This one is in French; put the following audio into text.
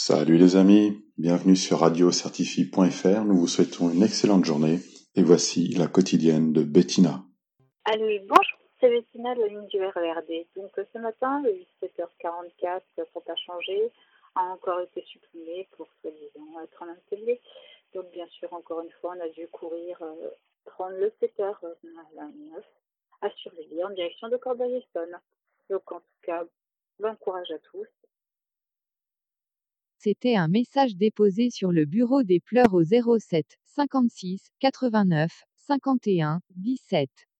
Salut les amis, bienvenue sur radiocertifie.fr. Nous vous souhaitons une excellente journée et voici la quotidienne de Bettina. Allez, bonjour, c'est Bettina la ligne du RERD. Donc ce matin, le 17h44, pour pas changer, a encore été supprimé pour soi-disant être en atelier. Donc bien sûr, encore une fois, on a dû courir euh, prendre le 7h euh, à 9 à surveiller en direction de Corbeil-Essonne. Donc en tout cas, bon courage à tous c'était un message déposé sur le bureau des pleurs au 07 56 89 51 17.